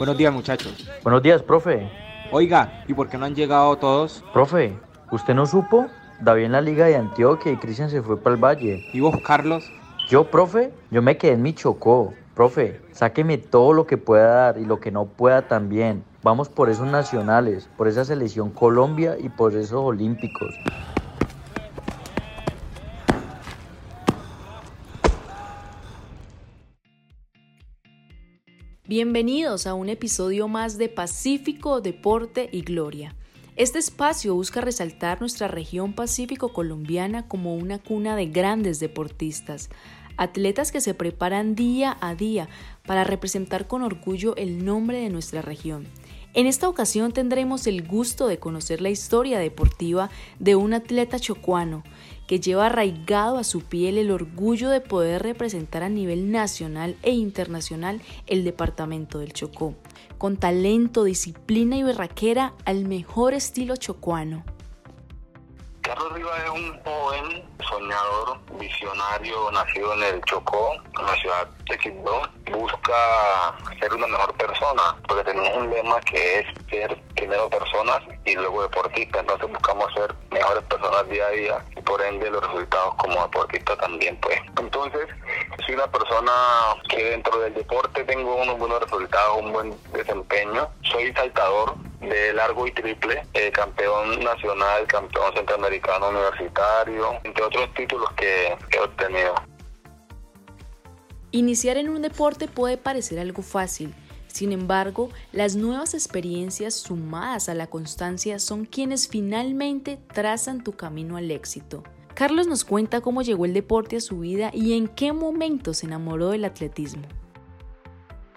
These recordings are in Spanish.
Buenos días, muchachos. Buenos días, profe. Oiga, ¿y por qué no han llegado todos? Profe, ¿usted no supo? David en la Liga de Antioquia y Cristian se fue para el Valle. ¿Y vos, Carlos? Yo, profe, yo me quedé en mi chocó. Profe, sáqueme todo lo que pueda dar y lo que no pueda también. Vamos por esos nacionales, por esa selección Colombia y por esos olímpicos. Bienvenidos a un episodio más de Pacífico, Deporte y Gloria. Este espacio busca resaltar nuestra región pacífico colombiana como una cuna de grandes deportistas, atletas que se preparan día a día para representar con orgullo el nombre de nuestra región. En esta ocasión tendremos el gusto de conocer la historia deportiva de un atleta chocuano que lleva arraigado a su piel el orgullo de poder representar a nivel nacional e internacional el departamento del Chocó, con talento, disciplina y berraquera al mejor estilo chocuano. Es un joven soñador, visionario, nacido en el Chocó, en la ciudad de Quibdó. Busca ser una mejor persona, porque tenemos un lema que es ser primero personas y luego deportistas. Entonces buscamos ser mejores personas día a día y por ende los resultados como deportista también, pues. Entonces, soy una persona que dentro del deporte tengo unos buenos resultados, un buen desempeño. Soy saltador, de largo y triple, eh, campeón nacional, campeón centroamericano universitario, entre otros títulos que he obtenido. Iniciar en un deporte puede parecer algo fácil, sin embargo, las nuevas experiencias sumadas a la constancia son quienes finalmente trazan tu camino al éxito. Carlos nos cuenta cómo llegó el deporte a su vida y en qué momento se enamoró del atletismo.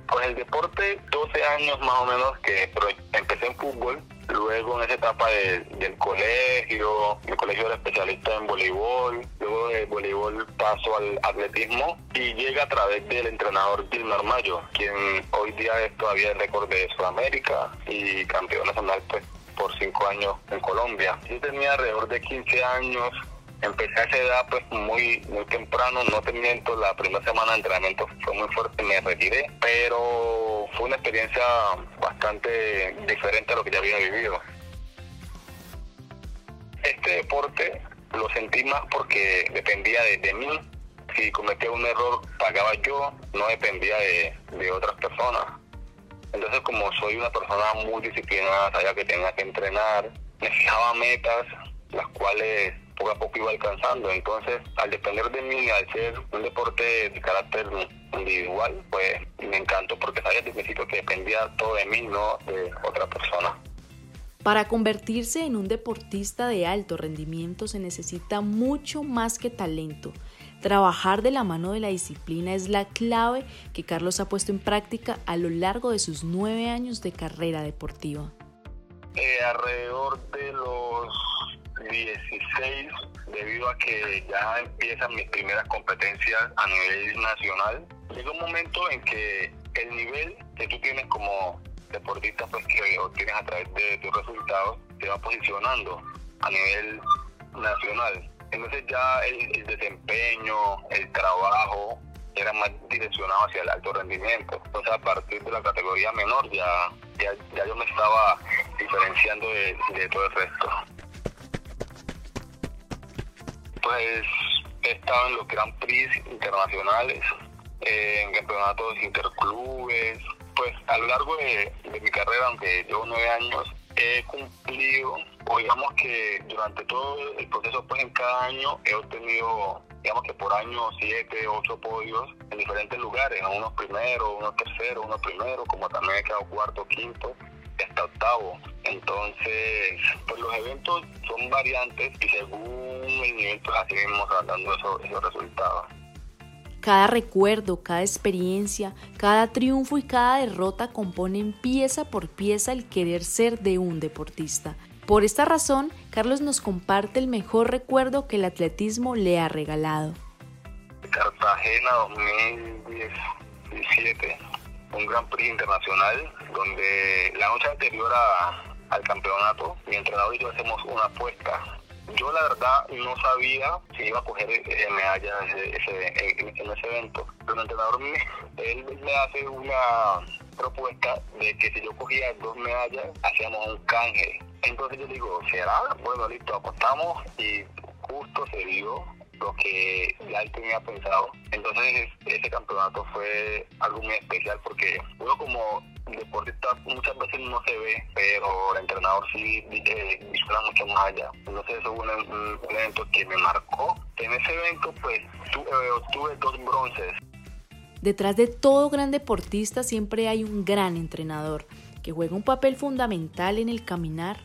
Con el deporte, 12 años más o menos que empecé en fútbol, luego en esa etapa del colegio, mi colegio era especialista en voleibol, luego de voleibol paso al atletismo y llega a través del entrenador Gilmar Mayo, quien hoy día es todavía el récord de Sudamérica y campeón nacional pues por cinco años en Colombia. Yo tenía alrededor de 15 años empecé a esa edad pues muy muy temprano, no te miento, la primera semana de entrenamiento fue muy fuerte, me retiré, pero fue una experiencia bastante diferente a lo que ya había vivido. Este deporte lo sentí más porque dependía de, mí. Si cometía un error, pagaba yo, no dependía de, de otras personas. Entonces, como soy una persona muy disciplinada, sabía que tenía que entrenar, me fijaba metas, las cuales poco a poco iba alcanzando. Entonces, al depender de mí, al ser un deporte de carácter individual, pues me encantó porque sabía desde que dependía todo de mí, no de otra persona. Para convertirse en un deportista de alto rendimiento se necesita mucho más que talento. Trabajar de la mano de la disciplina es la clave que Carlos ha puesto en práctica a lo largo de sus nueve años de carrera deportiva. Eh, alrededor de los 16 debido a que ya empiezan mis primeras competencias a nivel nacional. Llega un momento en que el nivel que tú tienes como deportista pues que obtienes a través de tus resultados te va posicionando a nivel nacional. Entonces ya el, desempeño, el trabajo era más direccionado hacia el alto rendimiento. Entonces a partir de la categoría menor ya, ya, yo me estaba diferenciando de, de todo el resto pues he estado en los Grand Prix internacionales, en campeonatos interclubes, pues a lo largo de, mi carrera, aunque llevo nueve años, he cumplido, o digamos que durante todo el proceso, pues en cada año he obtenido, digamos que por año siete, ocho podios en diferentes lugares, unos primeros, unos terceros, unos primeros, como también he quedado cuarto, quinto, hasta octavo. Entonces, pues los eventos son variantes y según pues así mismo dando esos, esos resultados. Cada recuerdo, cada experiencia, cada triunfo y cada derrota componen pieza por pieza el querer ser de un deportista. Por esta razón, Carlos nos comparte el mejor recuerdo que el atletismo le ha regalado. Cartagena 2017 un Gran Prix internacional donde la noche anterior al campeonato mi entrenador y yo hacemos una apuesta. Yo la verdad no sabía si iba a coger medalla en ese, en ese evento, pero el entrenador él me hace una, propuesta de que si yo cogía dos medallas, hacíamos un canje. Entonces yo digo, ¿será? Bueno, listo, apostamos y justo se dio lo que ya él tenía pensado. Entonces ese campeonato fue algo muy especial porque uno como deportista muchas veces no se ve, pero el entrenador sí eh, mucho más allá. Entonces eso fue un, evento que me marcó. En ese evento pues tuve, eh, obtuve dos bronces. Detrás de todo gran deportista siempre hay un gran entrenador que juega un papel fundamental en el caminar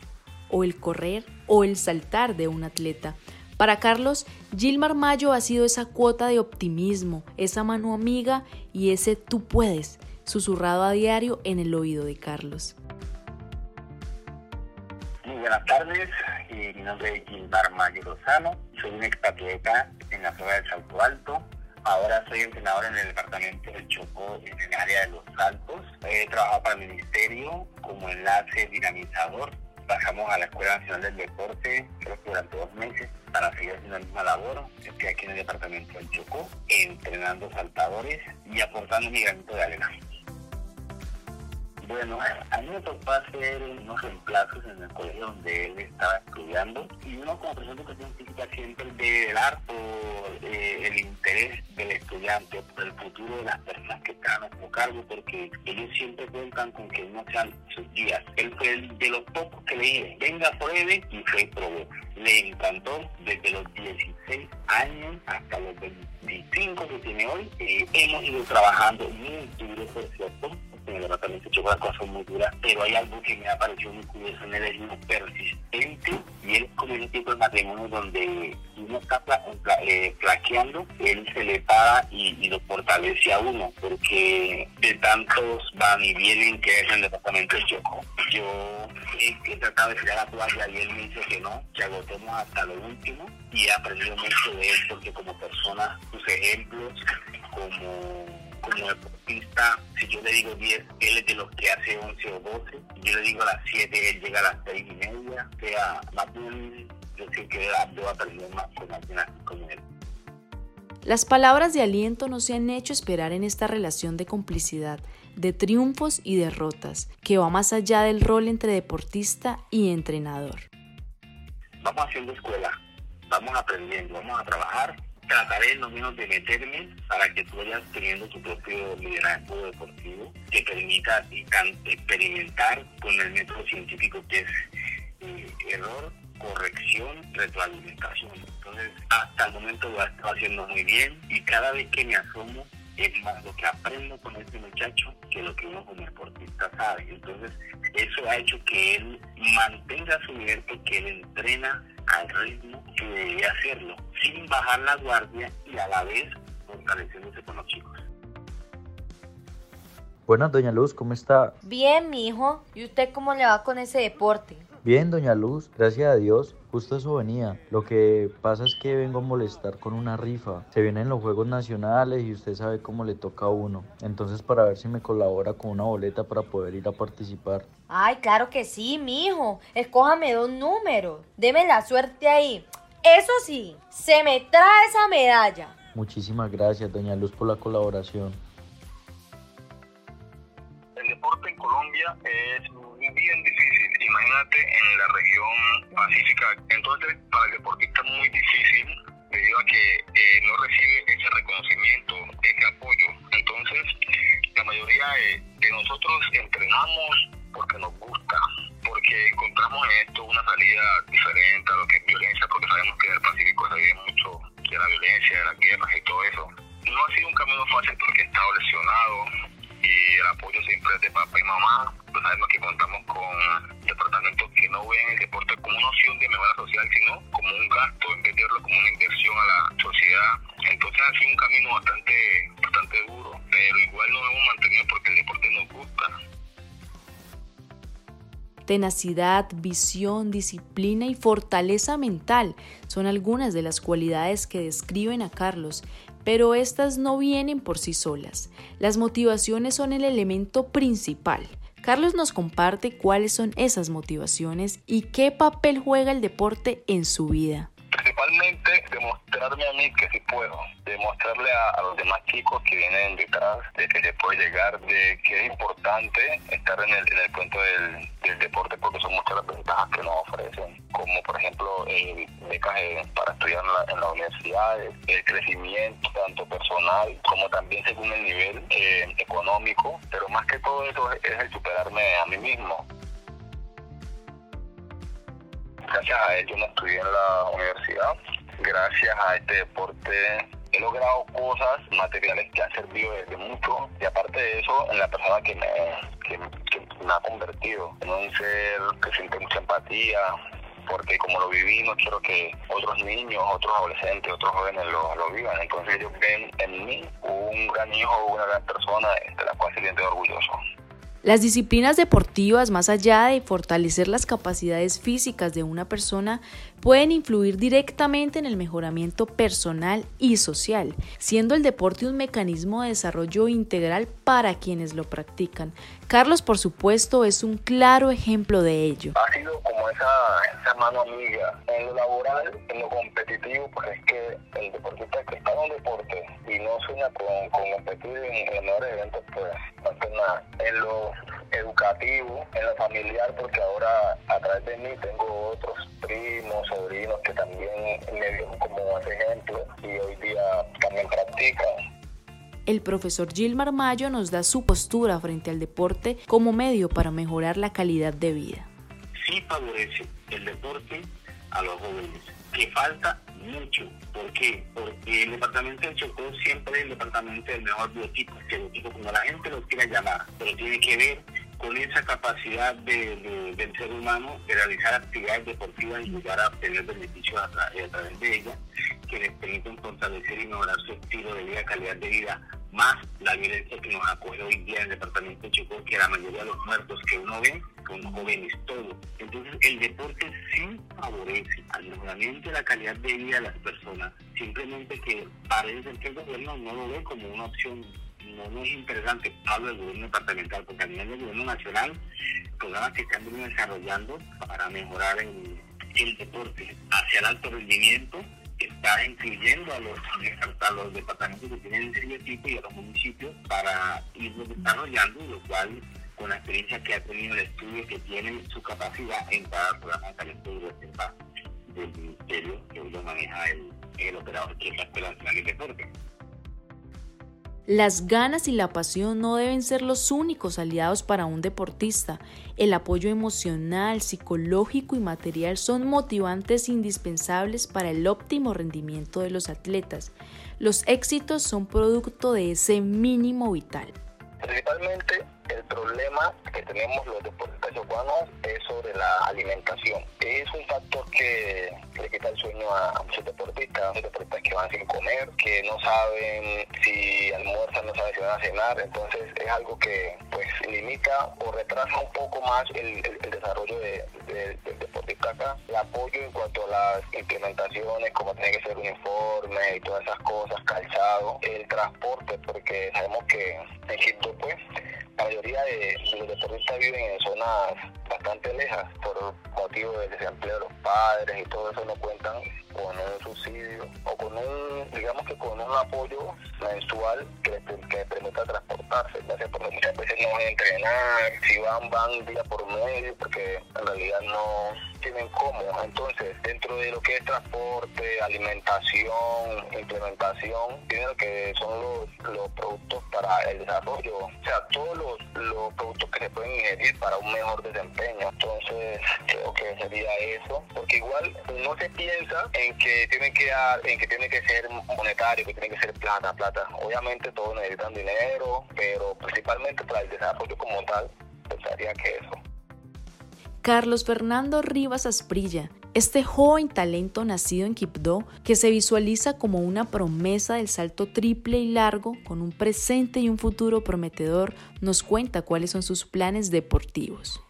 o el correr o el saltar de un atleta. Para Carlos, Gilmar Mayo ha sido esa cuota de optimismo, esa mano amiga y ese tú puedes, susurrado a diario en el oído de Carlos. Muy buenas tardes, eh, mi nombre es Gilmar Mayo Lozano, soy un expatriota en la prueba del salto alto, Ahora soy entrenador en el departamento del Chocó, en el área de los saltos. He trabajado para el ministerio como enlace dinamizador Bajamos a la Escuela Nacional del Deporte, creo que durante dos meses, para seguir haciendo la misma labor. Estoy aquí en el departamento del Chocó, entrenando saltadores y aportando mi granito de arena. Bueno, a mí me tocó hacer unos reemplazos en el colegio donde él estaba estudiando y uno como profesor de educación física siempre debe velar por eh, el interés del estudiante, por el futuro de las personas que están a su cargo, porque ellos siempre cuentan con que no sean sus días. Él fue el de los pocos que le venga, pruebe y fue probó. Le encantó desde los 16 años hasta los 25 que tiene hoy. Eh, hemos ido trabajando muy duro, por cierto, en el departamento de las cosas muy duras, pero hay algo que me ha parecido muy curioso en él, es muy persistente y él como un tipo de matrimonio donde uno está eh, plaqueando, él se le para y, lo fortalece a uno, porque de tantos van y vienen que es el departamento de Choco. Yo he, tratado de tirar la toalla y él me dice que no, que agotemos hasta lo último y he aprendido mucho de él porque como persona, sus ejemplos, como como deportista, si yo le digo 10, él es de los que hace 11 o 12, yo le digo a las 7, él llega a las 6 y media, o sea, más bien, yo sé que debo aprender más con alguien así como él. Las palabras de aliento no se han hecho esperar en esta relación de complicidad, de triunfos y derrotas, que va más allá del rol entre deportista y entrenador. Vamos haciendo escuela, vamos aprendiendo, vamos a trabajar trataré lo menos de meterme para que tú vayas teniendo tu propio liderazgo deportivo que permita experimentar con el método científico que es eh, error, corrección, retroalimentación. Entonces, hasta el momento lo ha estado haciendo muy bien y cada vez que me asomo es más lo que aprendo con este muchacho que lo que uno como deportista sabe. Entonces, eso ha hecho que él mantenga su nivel porque él entrena al ritmo que debe hacerlo, sin bajar la guardia y a la vez fortaleciéndose con los chicos. Buenas, doña Luz, ¿cómo está? Bien, mi hijo. ¿Y usted cómo le va con ese deporte? Bien, doña Luz, gracias a Dios. Justo eso venía. Lo que pasa es que vengo a molestar con una rifa. Se vienen los Juegos Nacionales y usted sabe cómo le toca a uno. Entonces, para ver si me colabora con una boleta para poder ir a participar. Ay, claro que sí, mi hijo. Escójame dos números. Deme la suerte ahí. Eso sí, se me trae esa medalla. Muchísimas gracias, doña Luz, por la colaboración. El deporte en Colombia es bien difícil. Imagínate en la región pacífica. Entonces, para el deportista es muy difícil debido a que eh, no recibe ese reconocimiento, ese apoyo. Entonces, la mayoría de, nosotros entrenamos porque nos gusta, porque encontramos en esto una salida diferente a lo que es violencia, porque sabemos que en el Pacífico se vive mucho de la violencia, de las guerras y todo eso. No ha sido un camino fácil porque he estado lesionado y el apoyo siempre Tenacidad, visión, disciplina y fortaleza mental son algunas de las cualidades que describen a Carlos, pero estas no vienen por sí solas. Las motivaciones son el elemento principal. Carlos nos comparte cuáles son esas motivaciones y qué papel juega el deporte en su vida. Demostrarme a mí que sí puedo, demostrarle a, los demás chicos que vienen detrás de que se puede llegar, de que es importante estar en el, en el cuento del, deporte porque son muchas las ventajas que nos ofrecen, como por ejemplo el becas para estudiar en la, universidad, el crecimiento tanto personal como también según el nivel eh, económico, pero más que todo eso es el superarme a mí mismo gracias a él yo me estudié en la universidad. Gracias a este deporte he logrado cosas materiales que han servido desde mucho y aparte de eso en la persona que me, que, me ha convertido en un ser que siente mucha empatía porque como lo viví no quiero que otros niños, otros adolescentes, otros jóvenes lo, lo vivan. Entonces ellos ven en mí un gran hijo, una gran persona de la cual se siente orgulloso. Las disciplinas deportivas, más allá de fortalecer las capacidades físicas de una persona, pueden influir directamente en el mejoramiento personal y social, siendo el deporte un mecanismo de desarrollo integral para quienes lo practican. Carlos, por supuesto, es un claro ejemplo de ello. Ha sido como esa, mano amiga. En lo laboral, en lo competitivo, pues es que el deportista que está en un deporte y no sueña con, competir en, los mejores eventos, pues no hace nada. En lo educativo, en lo familiar, porque ahora a través de mí tengo otros primos, sobrinos que también me dieron como ese ejemplo y hoy día también. El profesor Gilmar Mayo nos da su postura frente al deporte como medio para mejorar la calidad de vida. Sí favorece el deporte a los jóvenes, que falta mucho. ¿Por qué? Porque el departamento de Chocó siempre es el departamento del mejor biotipo, que biotipo como la gente lo quiera llamar, pero tiene que ver con esa capacidad de, del ser humano de realizar actividades deportivas y llegar a obtener beneficios a, través de ellas, que les permiten fortalecer y mejorar su estilo de vida, calidad de vida, más la violencia que nos acoge hoy día en el departamento de Chocó, que la mayoría de los muertos que uno ve son jóvenes todos. Entonces el deporte sí favorece al mejoramiento de la calidad de vida de las personas, simplemente que parece que el gobierno no lo ve como una opción. No, es interesante, hablo del gobierno departamental, porque a nivel del gobierno nacional, programas que están desarrollando para mejorar el, deporte hacia el alto rendimiento, está incluyendo a los, a los departamentos que tienen ese tipo y a los municipios para irlo desarrollando, lo cual con la experiencia que ha tenido el estudio que tiene su capacidad en cada programa de talento y reserva del ministerio que hoy lo maneja el, el operador que es la Escuela Nacional de Deporte. Las ganas y la pasión no deben ser los únicos aliados para un deportista. El apoyo emocional, psicológico y material son motivantes indispensables para el óptimo rendimiento de los atletas. Los éxitos son producto de ese mínimo vital. Principalmente problema que tenemos los deportistas urbanos es sobre la alimentación. Es un factor que le quita el sueño a muchos deportistas, muchos deportistas que van sin comer, que no saben si almuerzan, no saben si van a cenar, entonces es algo que pues limita o retrasa un poco más el, desarrollo del deportista acá. El apoyo en cuanto a las implementaciones, como tiene que ser uniforme y todas esas cosas, calzado, el transporte, porque sabemos que en Egipto pues la mayoría de, los deportistas viven en zonas bastante lejas por motivo del desempleo de los padres y todo eso no cuentan con un subsidio o con un, digamos que con un apoyo mensual que les, que permita transportarse, ya sea porque muchas veces no van a entrenar, si van, van día por medio, porque en realidad no tienen cómo. Entonces, dentro de lo que es transporte, alimentación, implementación, lo que son los, los productos para el desarrollo, o sea, todos los, los productos que se pueden ingerir para un mejor desempeño. Entonces, creo que sería eso, porque igual no se piensa en que tiene que en que tiene que ser monetario, que tiene que ser plata, plata. Obviamente todos necesitan dinero, pero principalmente para el desarrollo como tal, pensaría que eso. Carlos Fernando Rivas Asprilla, este joven talento nacido en Quibdó, que se visualiza como una promesa del salto triple y largo, con un presente y un futuro prometedor, nos cuenta cuáles son sus planes deportivos.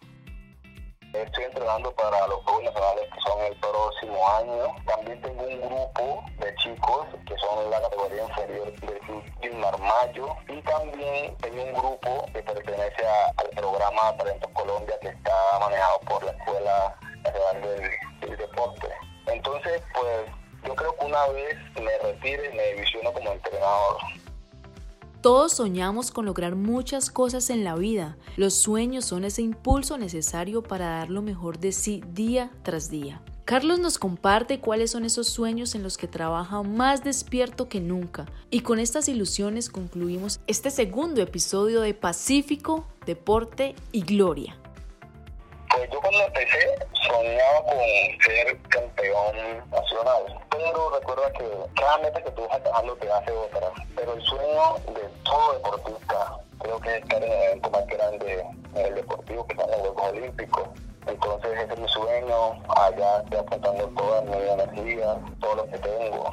Estoy entrenando para los Juegos Nacionales que son el próximo año. También tengo un grupo de chicos que son la categoría inferior del Club Gilmar Mayo. Y también tengo un grupo que pertenece al programa Talentos Colombia que está manejado por la Escuela Nacional del, Deporte. Entonces, pues yo una vez me retire, me visiono como entrenador. Todos soñamos con lograr muchas cosas en la vida. Los sueños son ese impulso necesario para dar lo mejor de sí día tras día. Carlos nos comparte cuáles son esos sueños en los que trabaja más despierto que nunca. Y con estas ilusiones concluimos este segundo episodio de Pacífico, Deporte y Gloria. Pues yo cuando empecé soñaba con ser campeón nacional, pero recuerda que cada meta que tú vas alcanzando te hace otra. Pero el sueño de todo deportista creo que es estar en el evento más grande en el deportivo, que son los Juegos Olímpicos. Entonces ese es mi sueño, allá estoy apuntando toda mi energía, todo lo que tengo.